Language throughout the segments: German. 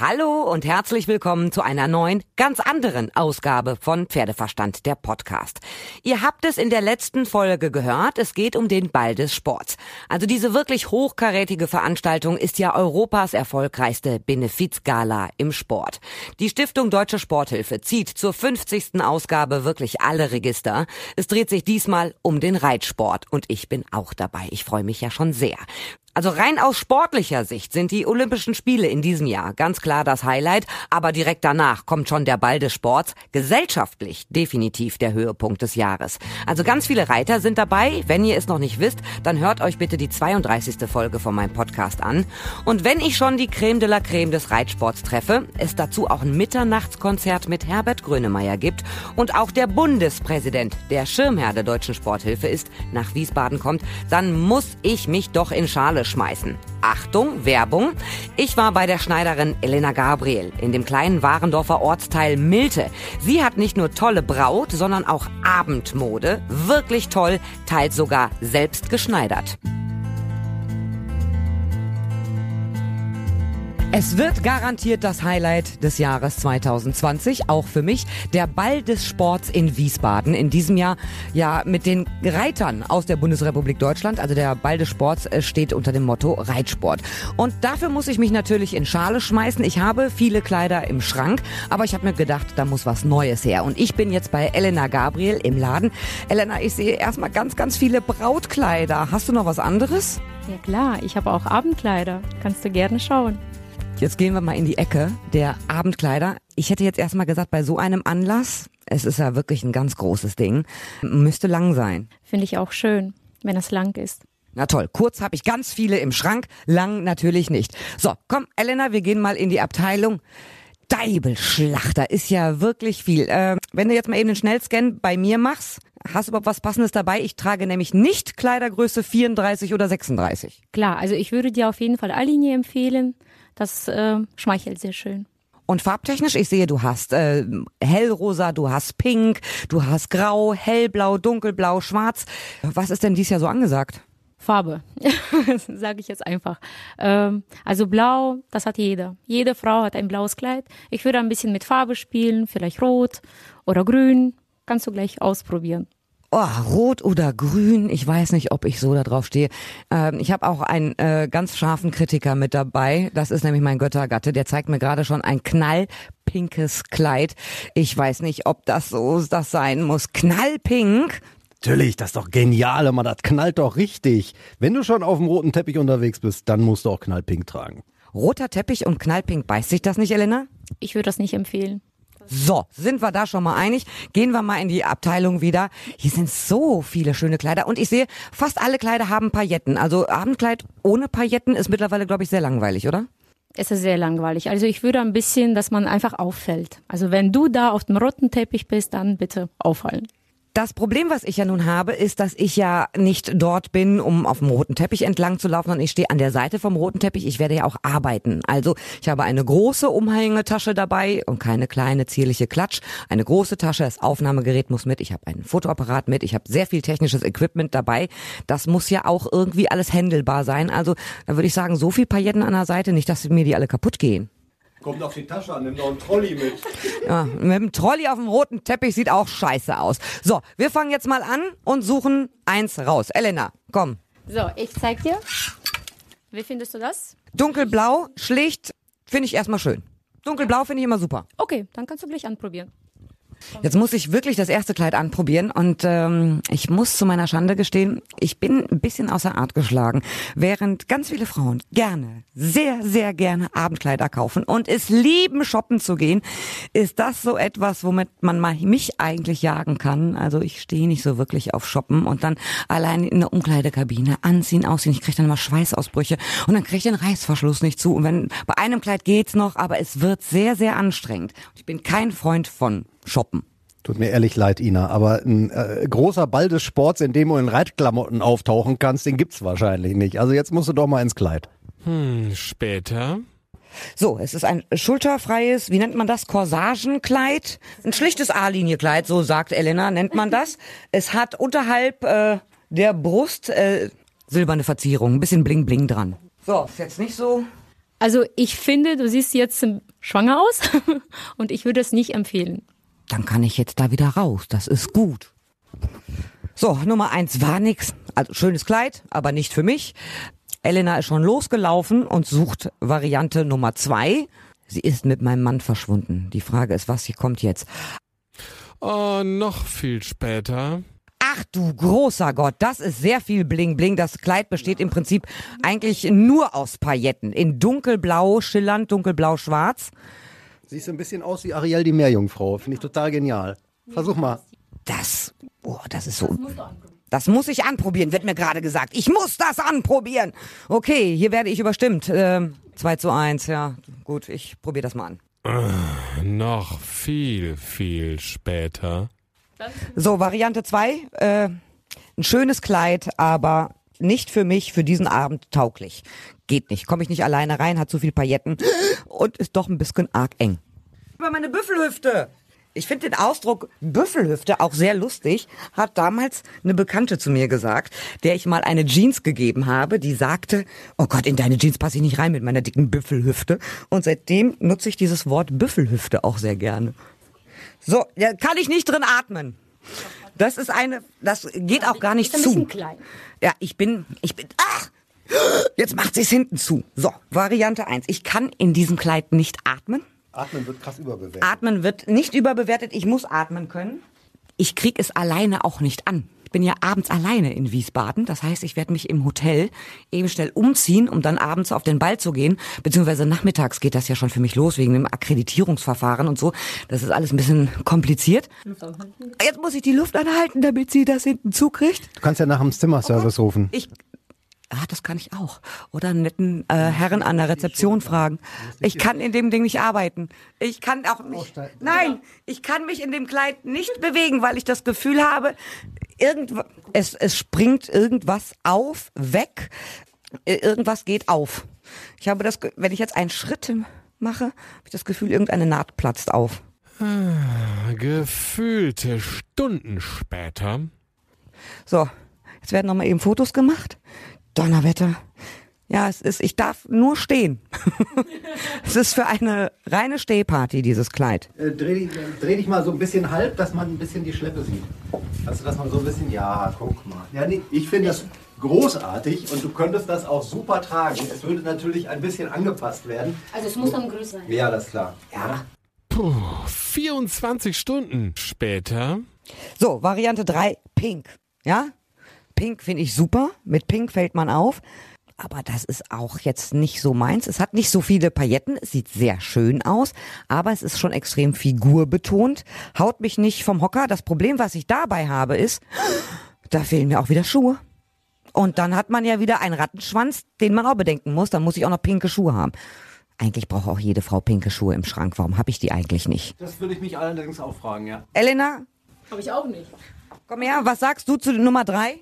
Hallo und herzlich willkommen zu einer neuen, ganz anderen Ausgabe von Pferdeverstand, der Podcast. Ihr habt es in der letzten Folge gehört, es geht um den Ball des Sports. Also diese wirklich hochkarätige Veranstaltung ist ja Europas erfolgreichste Benefizgala im Sport. Die Stiftung Deutsche Sporthilfe zieht zur 50. Ausgabe wirklich alle Register. Es dreht sich diesmal um den Reitsport und ich bin auch dabei. Ich freue mich ja schon sehr. Also rein aus sportlicher Sicht sind die Olympischen Spiele in diesem Jahr ganz klar das Highlight, aber direkt danach kommt schon der Ball des Sports, gesellschaftlich definitiv der Höhepunkt des Jahres. Also ganz viele Reiter sind dabei. Wenn ihr es noch nicht wisst, dann hört euch bitte die 32. Folge von meinem Podcast an. Und wenn ich schon die Creme de la Creme des Reitsports treffe, es dazu auch ein Mitternachtskonzert mit Herbert Grönemeyer gibt und auch der Bundespräsident, der Schirmherr der Deutschen Sporthilfe ist, nach Wiesbaden kommt, dann muss ich mich doch in Schale schmeißen. Achtung, Werbung. Ich war bei der Schneiderin Elena Gabriel in dem kleinen Warendorfer Ortsteil Milte. Sie hat nicht nur tolle Braut, sondern auch Abendmode. Wirklich toll, teils sogar selbst geschneidert. Es wird garantiert das Highlight des Jahres 2020, auch für mich, der Ball des Sports in Wiesbaden. In diesem Jahr ja mit den Reitern aus der Bundesrepublik Deutschland. Also der Ball des Sports äh, steht unter dem Motto Reitsport. Und dafür muss ich mich natürlich in Schale schmeißen. Ich habe viele Kleider im Schrank, aber ich habe mir gedacht, da muss was Neues her. Und ich bin jetzt bei Elena Gabriel im Laden. Elena, ich sehe erstmal ganz, ganz viele Brautkleider. Hast du noch was anderes? Ja klar, ich habe auch Abendkleider. Kannst du gerne schauen. Jetzt gehen wir mal in die Ecke der Abendkleider. Ich hätte jetzt erstmal gesagt, bei so einem Anlass, es ist ja wirklich ein ganz großes Ding, müsste lang sein. Finde ich auch schön, wenn es lang ist. Na toll, kurz habe ich ganz viele im Schrank, lang natürlich nicht. So, komm, Elena, wir gehen mal in die Abteilung. Deibelschlachter ist ja wirklich viel. Äh, wenn du jetzt mal eben den Schnellscan bei mir machst, hast du überhaupt was Passendes dabei? Ich trage nämlich nicht Kleidergröße 34 oder 36. Klar, also ich würde dir auf jeden Fall A-Linie empfehlen. Das äh, schmeichelt sehr schön. Und farbtechnisch, ich sehe, du hast äh, hellrosa, du hast pink, du hast grau, hellblau, dunkelblau, schwarz. Was ist denn dies Jahr so angesagt? Farbe, sage ich jetzt einfach. Ähm, also blau, das hat jeder. Jede Frau hat ein blaues Kleid. Ich würde ein bisschen mit Farbe spielen, vielleicht rot oder grün. Kannst du gleich ausprobieren oh, rot oder grün, ich weiß nicht, ob ich so da drauf stehe. Ähm, ich habe auch einen äh, ganz scharfen Kritiker mit dabei. Das ist nämlich mein Göttergatte. Der zeigt mir gerade schon ein knallpinkes Kleid. Ich weiß nicht, ob das so das sein muss. Knallpink? Natürlich, das ist doch genial, man, das knallt doch richtig. Wenn du schon auf dem roten Teppich unterwegs bist, dann musst du auch knallpink tragen. Roter Teppich und knallpink, beißt sich das nicht, Elena? Ich würde das nicht empfehlen. So, sind wir da schon mal einig? Gehen wir mal in die Abteilung wieder. Hier sind so viele schöne Kleider und ich sehe, fast alle Kleider haben Pailletten. Also Abendkleid ohne Pailletten ist mittlerweile, glaube ich, sehr langweilig, oder? Es ist sehr langweilig. Also ich würde ein bisschen, dass man einfach auffällt. Also wenn du da auf dem roten Teppich bist, dann bitte auffallen. Das Problem, was ich ja nun habe, ist, dass ich ja nicht dort bin, um auf dem roten Teppich entlang zu laufen, sondern ich stehe an der Seite vom roten Teppich. Ich werde ja auch arbeiten. Also ich habe eine große Umhängetasche dabei und keine kleine zierliche Klatsch. Eine große Tasche, das Aufnahmegerät muss mit. Ich habe einen Fotoapparat mit. Ich habe sehr viel technisches Equipment dabei. Das muss ja auch irgendwie alles händelbar sein. Also da würde ich sagen, so viel Pailletten an der Seite, nicht, dass mir die alle kaputt gehen. Kommt auf die Tasche an, nimm doch einen Trolley mit. Ja, mit dem Trolley auf dem roten Teppich sieht auch scheiße aus. So, wir fangen jetzt mal an und suchen eins raus. Elena, komm. So, ich zeig dir. Wie findest du das? Dunkelblau, schlicht, finde ich erstmal schön. Dunkelblau finde ich immer super. Okay, dann kannst du gleich anprobieren. Jetzt muss ich wirklich das erste Kleid anprobieren und ähm, ich muss zu meiner Schande gestehen, ich bin ein bisschen außer Art geschlagen. Während ganz viele Frauen gerne, sehr, sehr gerne Abendkleider kaufen und es lieben, shoppen zu gehen, ist das so etwas, womit man mal mich eigentlich jagen kann. Also ich stehe nicht so wirklich auf Shoppen und dann allein in der Umkleidekabine anziehen, ausziehen. Ich kriege dann immer Schweißausbrüche und dann kriege ich den Reißverschluss nicht zu. Und wenn bei einem Kleid geht's noch, aber es wird sehr, sehr anstrengend. Ich bin kein Freund von shoppen. Tut mir ehrlich leid, Ina, aber ein äh, großer Ball des Sports, in dem du in Reitklamotten auftauchen kannst, den gibt's wahrscheinlich nicht. Also jetzt musst du doch mal ins Kleid. Hm, später. So, es ist ein schulterfreies, wie nennt man das, Corsagenkleid? Ein schlichtes A-Linie-Kleid, so sagt Elena, nennt man das. Es hat unterhalb äh, der Brust äh, silberne Verzierung, ein bisschen Bling-Bling dran. So, ist jetzt nicht so Also ich finde, du siehst jetzt schwanger aus und ich würde es nicht empfehlen. Dann kann ich jetzt da wieder raus. Das ist gut. So, Nummer eins war nix. Also schönes Kleid, aber nicht für mich. Elena ist schon losgelaufen und sucht Variante Nummer zwei. Sie ist mit meinem Mann verschwunden. Die Frage ist, was hier kommt jetzt? Oh, noch viel später. Ach du großer Gott, das ist sehr viel Bling Bling. Das Kleid besteht im Prinzip eigentlich nur aus Pailletten. In dunkelblau, schillernd, dunkelblau, schwarz. Siehst so ein bisschen aus wie Ariel die Meerjungfrau. Finde ich total genial. Versuch mal. Das, oh, das ist so. Das muss ich anprobieren, wird mir gerade gesagt. Ich muss das anprobieren. Okay, hier werde ich überstimmt. Ähm, 2 zu 1, ja. Gut, ich probiere das mal an. Noch viel, viel später. So, Variante 2. Äh, ein schönes Kleid, aber nicht für mich, für diesen Abend tauglich. Geht nicht. Komme ich nicht alleine rein, hat zu viel Pailletten und ist doch ein bisschen arg eng. Über meine Büffelhüfte. Ich finde den Ausdruck Büffelhüfte auch sehr lustig, hat damals eine Bekannte zu mir gesagt, der ich mal eine Jeans gegeben habe, die sagte, oh Gott, in deine Jeans passe ich nicht rein mit meiner dicken Büffelhüfte. Und seitdem nutze ich dieses Wort Büffelhüfte auch sehr gerne. So, ja, kann ich nicht drin atmen. Das ist eine, das geht auch gar nicht zu. Ja, ich bin, ich bin, ach! Jetzt macht sie es hinten zu. So, Variante eins. Ich kann in diesem Kleid nicht atmen. Atmen wird krass überbewertet. Atmen wird nicht überbewertet. Ich muss atmen können. Ich krieg es alleine auch nicht an. Ich bin ja abends alleine in Wiesbaden. Das heißt, ich werde mich im Hotel eben schnell umziehen, um dann abends auf den Ball zu gehen. Beziehungsweise nachmittags geht das ja schon für mich los, wegen dem Akkreditierungsverfahren und so. Das ist alles ein bisschen kompliziert. Jetzt muss ich die Luft anhalten, damit sie das hinten zukriegt. Du kannst ja nach dem Zimmerservice rufen. Ich. Ah, das kann ich auch. Oder einen netten äh, Herren an der Rezeption fragen. Ich kann in dem Ding nicht arbeiten. Ich kann auch nicht. Nein, ich kann mich in dem Kleid nicht bewegen, weil ich das Gefühl habe, irgend, es, es springt irgendwas auf, weg. Äh, Irgendwas geht auf. Ich habe das, wenn ich jetzt einen Schritt mache, habe ich das Gefühl, irgendeine Naht platzt auf. Gefühlte Stunden später. So, jetzt werden nochmal eben Fotos gemacht. Donnerwetter. Ja, es ist, ich darf nur stehen. es ist für eine reine Stehparty, dieses Kleid. Äh, dreh, dich- dreh dich mal so ein bisschen halb, dass man ein bisschen die Schleppe sieht. Also, dass man so ein bisschen, ja, guck mal. Ja, nee, ich finde das großartig und du könntest das auch super tragen. Es würde natürlich ein bisschen angepasst werden. Also es muss dann größer sein. Ja, das ist klar. Ja. Puh, 24 Stunden später. So, Variante 3, Pink. Ja? Pink finde ich super. Mit Pink fällt man auf. Aber das ist auch jetzt nicht so meins. Es hat nicht so viele Pailletten. Es sieht sehr schön aus. Aber es ist schon extrem figurbetont. Haut mich nicht vom Hocker. Das Problem, was ich dabei habe, ist, da fehlen mir auch wieder Schuhe. Und dann hat man ja wieder einen Rattenschwanz, den man auch bedenken muss. Dann muss ich auch noch pinke Schuhe haben. Eigentlich braucht auch jede Frau pinke Schuhe im Schrank. Warum habe ich die eigentlich nicht? Das würde ich mich allerdings auch fragen, ja. Elena, Habe ich auch nicht. komm her. Was sagst du zu Nummer drei?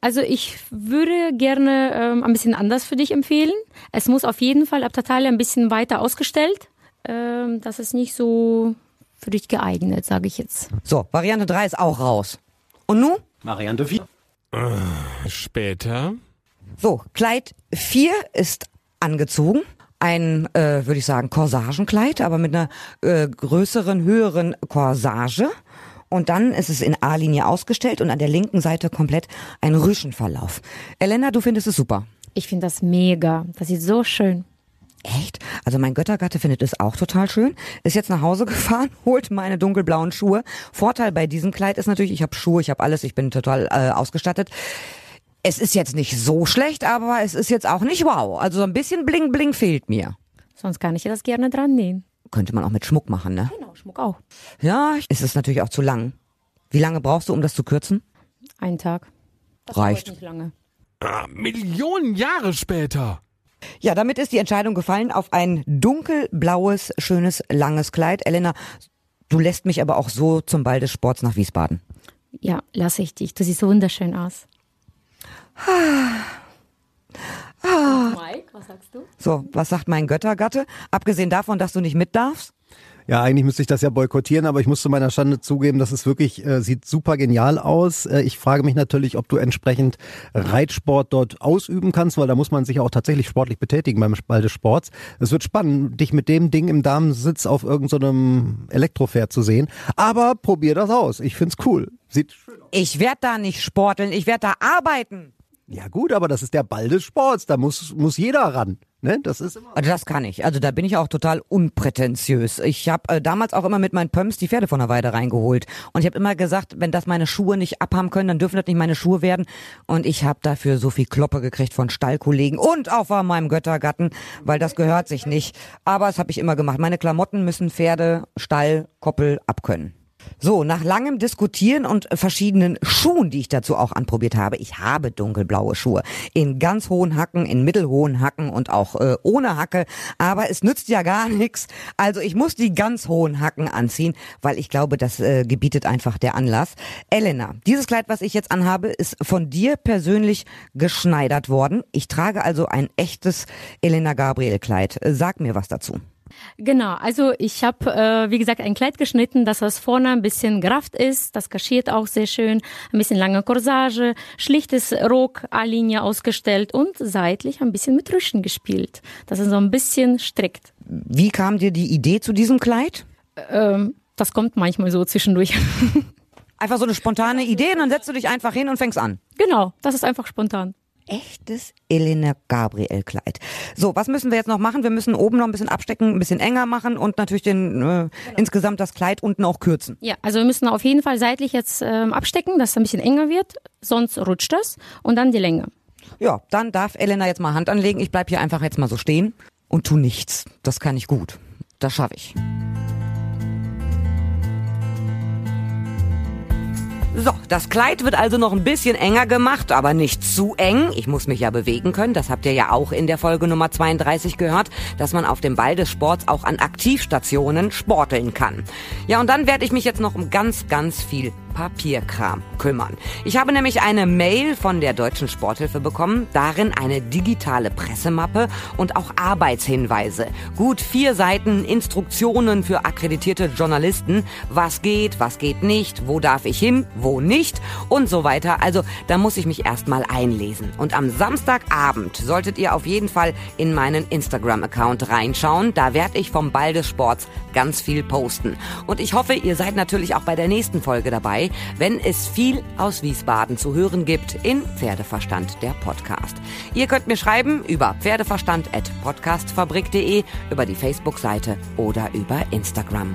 Also ich würde gerne ähm, ein bisschen anders für dich empfehlen. Es muss auf jeden Fall ab der Taille ein bisschen weiter ausgestellt. Ähm, das ist nicht so für dich geeignet, sage ich jetzt. So, Variante 3 ist auch raus. Und nun? Variante 4. Später. So, Kleid 4 ist angezogen. Ein, äh, würde ich sagen, Corsagenkleid, aber mit einer äh, größeren, höheren Corsage. Und dann ist es in A-Linie ausgestellt und an der linken Seite komplett ein Rüschenverlauf. Elena, du findest es super. Ich finde das mega. Das sieht so schön. Echt? Also mein Göttergatte findet es auch total schön. Ist jetzt nach Hause gefahren, holt meine dunkelblauen Schuhe. Vorteil bei diesem Kleid ist natürlich, ich habe Schuhe, ich habe alles, ich bin total äh, ausgestattet. Es ist jetzt nicht so schlecht, aber es ist jetzt auch nicht wow. Also so ein bisschen Bling Bling fehlt mir. Sonst kann ich das gerne dran nähen. Könnte man auch mit Schmuck machen, ne? Genau, Schmuck auch. Ja, es ist natürlich auch zu lang. Wie lange brauchst du, um das zu kürzen? Einen Tag. Das Reicht. nicht lange. Ah, Millionen Jahre später. Ja, damit ist die Entscheidung gefallen auf ein dunkelblaues, schönes, langes Kleid. Elena, du lässt mich aber auch so zum Ball des Sports nach Wiesbaden. Ja, lasse ich dich. Du siehst so wunderschön aus. Mike, was sagst du? So, was sagt mein Göttergatte? Abgesehen davon, dass du nicht mit darfst? Ja, eigentlich müsste ich das ja boykottieren, aber ich muss zu meiner Schande zugeben, dass es wirklich äh, sieht super genial aus. Äh, ich frage mich natürlich, ob du entsprechend Reitsport dort ausüben kannst, weil da muss man sich auch tatsächlich sportlich betätigen beim Ball des Sports. Es wird spannend, dich mit dem Ding im Damensitz auf irgendeinem so Elektropferd zu sehen. Aber probier das aus. Ich find's cool. Sieht schön aus. Ich werde da nicht sporteln, ich werde da arbeiten. Ja gut, aber das ist der Ball des Sports. Da muss, muss jeder ran. Ne? Das ist immer. Also das kann ich. Also da bin ich auch total unprätentiös. Ich habe äh, damals auch immer mit meinen Pumps die Pferde von der Weide reingeholt. Und ich habe immer gesagt, wenn das meine Schuhe nicht abhaben können, dann dürfen das nicht meine Schuhe werden. Und ich habe dafür so viel Kloppe gekriegt von Stallkollegen und auch von meinem Göttergatten, weil das gehört sich nicht. Aber das habe ich immer gemacht. Meine Klamotten müssen Pferde, Stall, Koppel abkönnen. So, nach langem Diskutieren und verschiedenen Schuhen, die ich dazu auch anprobiert habe, ich habe dunkelblaue Schuhe in ganz hohen Hacken, in mittelhohen Hacken und auch äh, ohne Hacke, aber es nützt ja gar nichts. Also ich muss die ganz hohen Hacken anziehen, weil ich glaube, das äh, gebietet einfach der Anlass. Elena, dieses Kleid, was ich jetzt anhabe, ist von dir persönlich geschneidert worden. Ich trage also ein echtes Elena Gabriel Kleid. Sag mir was dazu. Genau, also ich habe, äh, wie gesagt, ein Kleid geschnitten, dass das vorne ein bisschen gerafft ist, das kaschiert auch sehr schön, ein bisschen lange Corsage, schlichtes Rock, A-Linie ausgestellt und seitlich ein bisschen mit Rüschen gespielt, dass es so ein bisschen strickt. Wie kam dir die Idee zu diesem Kleid? Ähm, das kommt manchmal so zwischendurch. Einfach so eine spontane Idee und dann setzt du dich einfach hin und fängst an. genau, das ist einfach spontan. Echtes Elena Gabriel Kleid. So, was müssen wir jetzt noch machen? Wir müssen oben noch ein bisschen abstecken, ein bisschen enger machen und natürlich den äh, insgesamt das Kleid unten auch kürzen. Ja, also wir müssen auf jeden Fall seitlich jetzt ähm, abstecken, dass es ein bisschen enger wird, sonst rutscht das und dann die Länge. Ja, dann darf Elena jetzt mal Hand anlegen. Ich bleib hier einfach jetzt mal so stehen und tu nichts. Das kann ich gut. Das schaffe ich. So, das Kleid wird also noch ein bisschen enger gemacht, aber nicht zu eng. Ich muss mich ja bewegen können. Das habt ihr ja auch in der Folge Nummer 32 gehört, dass man auf dem Ball des Sports auch an Aktivstationen sporteln kann. Ja, und dann werde ich mich jetzt noch um ganz, ganz viel Papierkram kümmern. Ich habe nämlich eine Mail von der Deutschen Sporthilfe bekommen, darin eine digitale Pressemappe und auch Arbeitshinweise. Gut vier Seiten Instruktionen für akkreditierte Journalisten, was geht, was geht nicht, wo darf ich hin, wo nicht und so weiter. Also da muss ich mich erstmal einlesen. Und am Samstagabend solltet ihr auf jeden Fall in meinen Instagram-Account reinschauen. Da werde ich vom Ball des Sports ganz viel posten. Und ich hoffe, ihr seid natürlich auch bei der nächsten Folge dabei, wenn es viel aus Wiesbaden zu hören gibt in Pferdeverstand, der Podcast. Ihr könnt mir schreiben über pferdeverstand.podcastfabrik.de, über die Facebook-Seite oder über Instagram.